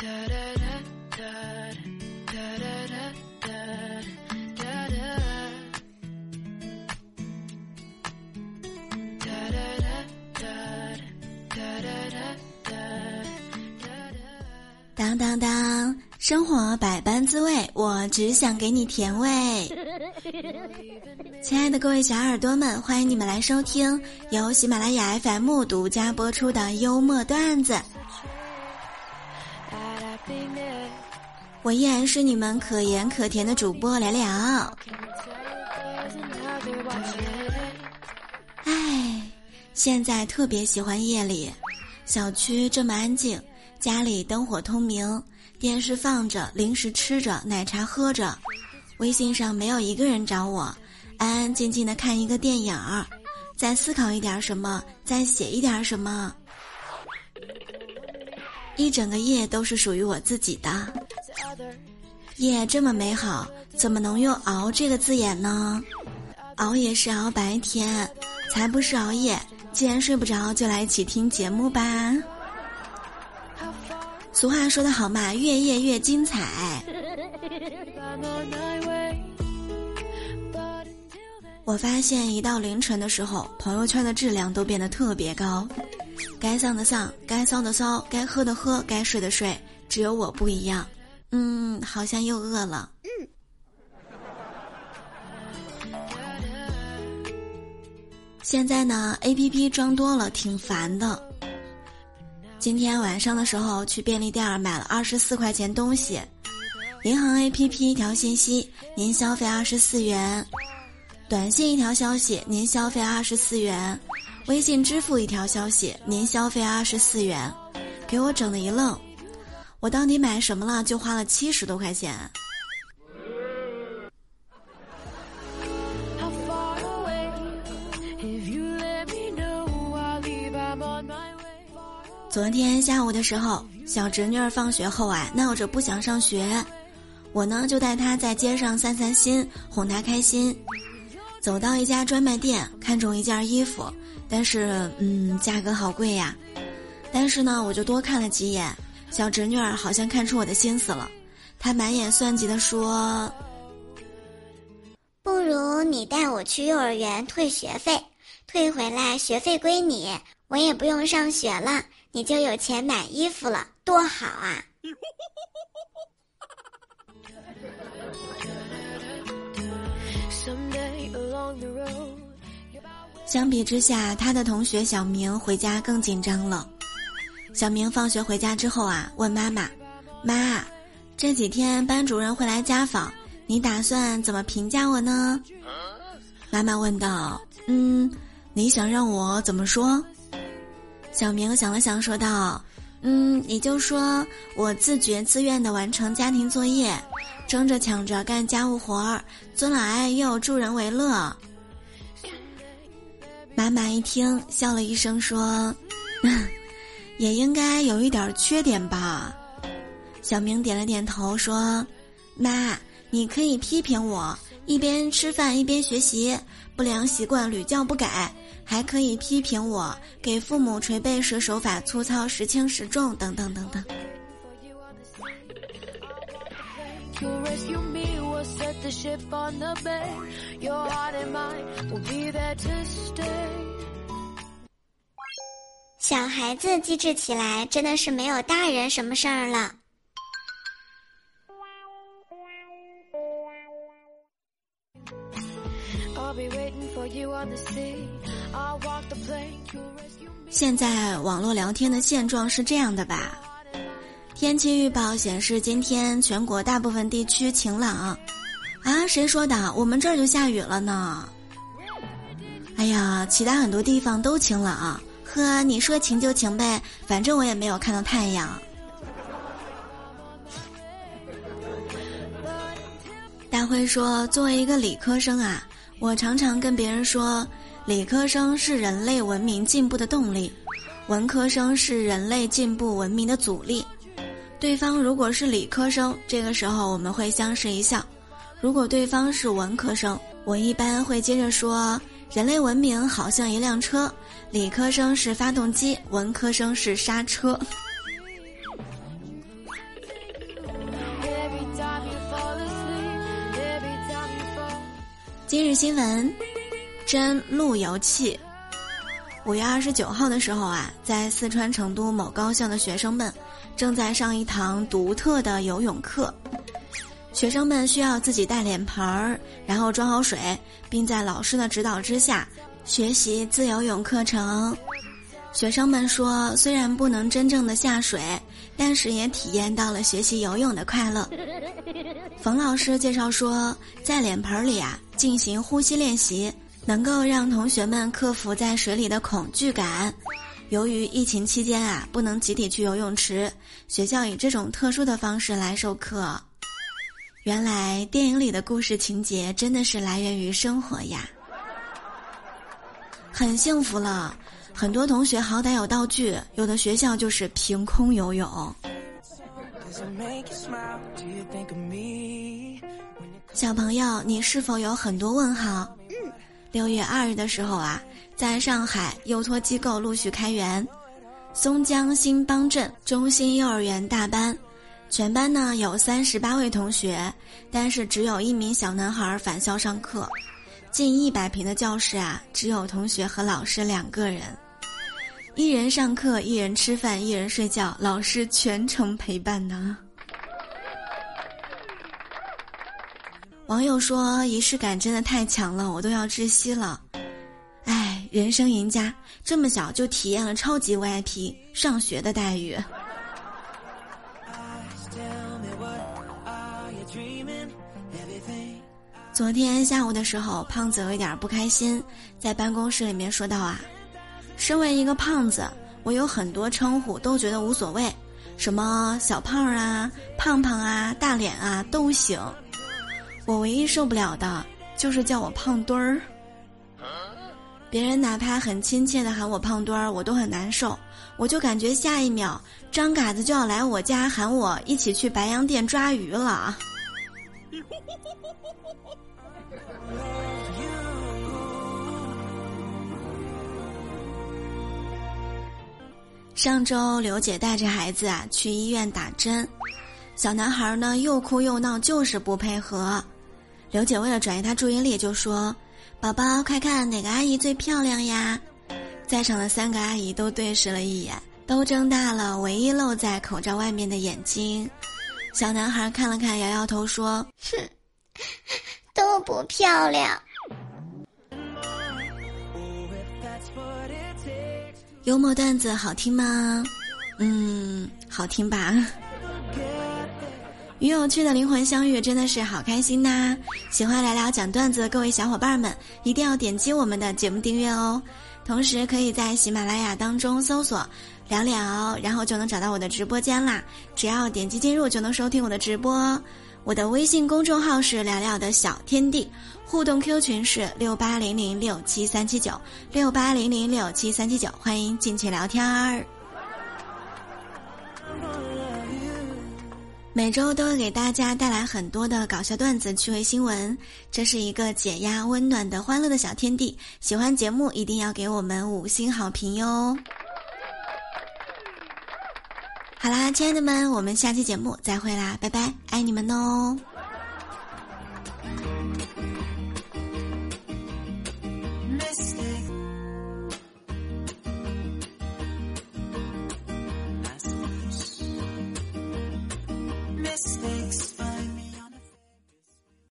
当当当，生活百般滋味，我只想给你甜味。亲爱的各位小耳朵们，欢迎你们来收听由喜马拉雅 FM 独家播出的幽默段子。我依然是你们可盐可甜的主播聊聊。唉，现在特别喜欢夜里，小区这么安静。家里灯火通明，电视放着，零食吃着，奶茶喝着，微信上没有一个人找我，安安静静的看一个电影儿，再思考一点什么，再写一点什么，一整个夜都是属于我自己的。夜这么美好，怎么能用“熬”这个字眼呢？熬也是熬白天，才不是熬夜。既然睡不着，就来一起听节目吧。俗话说得好嘛，越夜越精彩。我发现一到凌晨的时候，朋友圈的质量都变得特别高，该丧的丧，该骚的骚，该喝的喝，该睡的睡，只有我不一样。嗯，好像又饿了。嗯。现在呢，A P P 装多了，挺烦的。今天晚上的时候去便利店买了二十四块钱东西，银行 A P P 一条信息，您消费二十四元；短信一条消息，您消费二十四元；微信支付一条消息，您消费二十四元，给我整的一愣，我到底买什么了？就花了七十多块钱。昨天下午的时候，小侄女儿放学后啊，闹着不想上学，我呢就带她在街上散散心，哄她开心。走到一家专卖店，看中一件衣服，但是嗯，价格好贵呀。但是呢，我就多看了几眼，小侄女儿好像看出我的心思了，她满眼算计的说：“不如你带我去幼儿园退学费，退回来学费归你，我也不用上学了。”你就有钱买衣服了，多好啊！相比之下，他的同学小明回家更紧张了。小明放学回家之后啊，问妈妈：“妈，这几天班主任会来家访，你打算怎么评价我呢？”妈妈问道：“嗯，你想让我怎么说？”小明想了想，说道：“嗯，你就说我自觉自愿的完成家庭作业，争着抢着干家务活儿，尊老爱幼，助人为乐。”妈妈一听，笑了一声，说：“ 也应该有一点缺点吧。”小明点了点头，说：“妈，你可以批评我，一边吃饭一边学习，不良习惯屡教不改。”还可以批评我给父母捶背时手法粗糙、时轻时重等等等等。小孩子机智起来，真的是没有大人什么事儿了。现在网络聊天的现状是这样的吧？天气预报显示今天全国大部分地区晴朗，啊，谁说的？我们这儿就下雨了呢。哎呀，其他很多地方都晴朗，呵，你说晴就晴呗，反正我也没有看到太阳。大辉说，作为一个理科生啊。我常常跟别人说，理科生是人类文明进步的动力，文科生是人类进步文明的阻力。对方如果是理科生这个时候我们会相视一笑如果对方是文科生我一般会接着说人类文明好像一辆车理科生是发动机文科生是刹车。今日新闻真路由器。五月二十九号的时候啊在四川成都某高校的学生们正在上一堂独特的游泳课。学生们需要自己带脸盆儿，然后装好水，并在老师的指导之下学习自由泳课程。学生们说，虽然不能真正的下水，但是也体验到了学习游泳的快乐。冯老师介绍说，在脸盆里啊进行呼吸练习，能够让同学们克服在水里的恐惧感。由于疫情期间啊不能集体去游泳池，学校以这种特殊的方式来授课。原来电影里的故事情节真的是来源于生活呀，很幸福了。很多同学好歹有道具，有的学校就是凭空游泳。小朋友，你是否有很多问号？嗯，六月二日的时候啊，在上海幼托机构陆续开园，松江新邦镇中心幼儿园大班，全班呢有三十八位同学，但是只有一名小男孩返校上课，近一百平的教室啊，只有同学和老师两个人。一人上课，一人吃饭，一人睡觉，老师全程陪伴呢。网友说仪式感真的太强了，我都要窒息了。人生赢家，这么小就体验了超级 VIP 上学的待遇。昨天下午的时候，胖子有一点不开心，在办公室里面说道啊。身为一个胖子，我有很多称呼都觉得无所谓，什么小胖啊、胖胖啊、大脸啊都行。我唯一受不了的就是叫我胖墩儿。别人哪怕很亲切的喊我胖墩儿，我都很难受。我就感觉下一秒张嘎子就要来我家喊我一起去白洋淀抓鱼了。上周刘姐带着孩子啊去医院打针，小男孩呢又哭又闹，就是不配合。刘姐为了转移他注意力，就说：“宝宝，快看哪个阿姨最漂亮呀？”在场的三个阿姨都对视了一眼，都睁大了唯一露在口罩外面的眼睛。小男孩看了看，摇摇头说：“哼，都不漂亮。”幽默段子好听吗？嗯，好听吧。与有趣的灵魂相遇，真的是好开心呐！喜欢聊聊讲段子的各位小伙伴们，一定要点击我们的节目订阅哦。同时，可以在喜马拉雅当中搜索“聊聊”，然后就能找到我的直播间啦。只要点击进入，就能收听我的直播。我的微信公众号是“聊聊的小天地”。互动 Q 群是六八零零六七三七九六八零零六七三七九，欢迎进去聊天儿。每周都会给大家带来很多的搞笑段子、趣味新闻，这是一个解压、温暖的欢乐的小天地。喜欢节目一定要给我们五星好评哟！好啦，亲爱的们，我们下期节目再会啦，拜拜，爱你们哦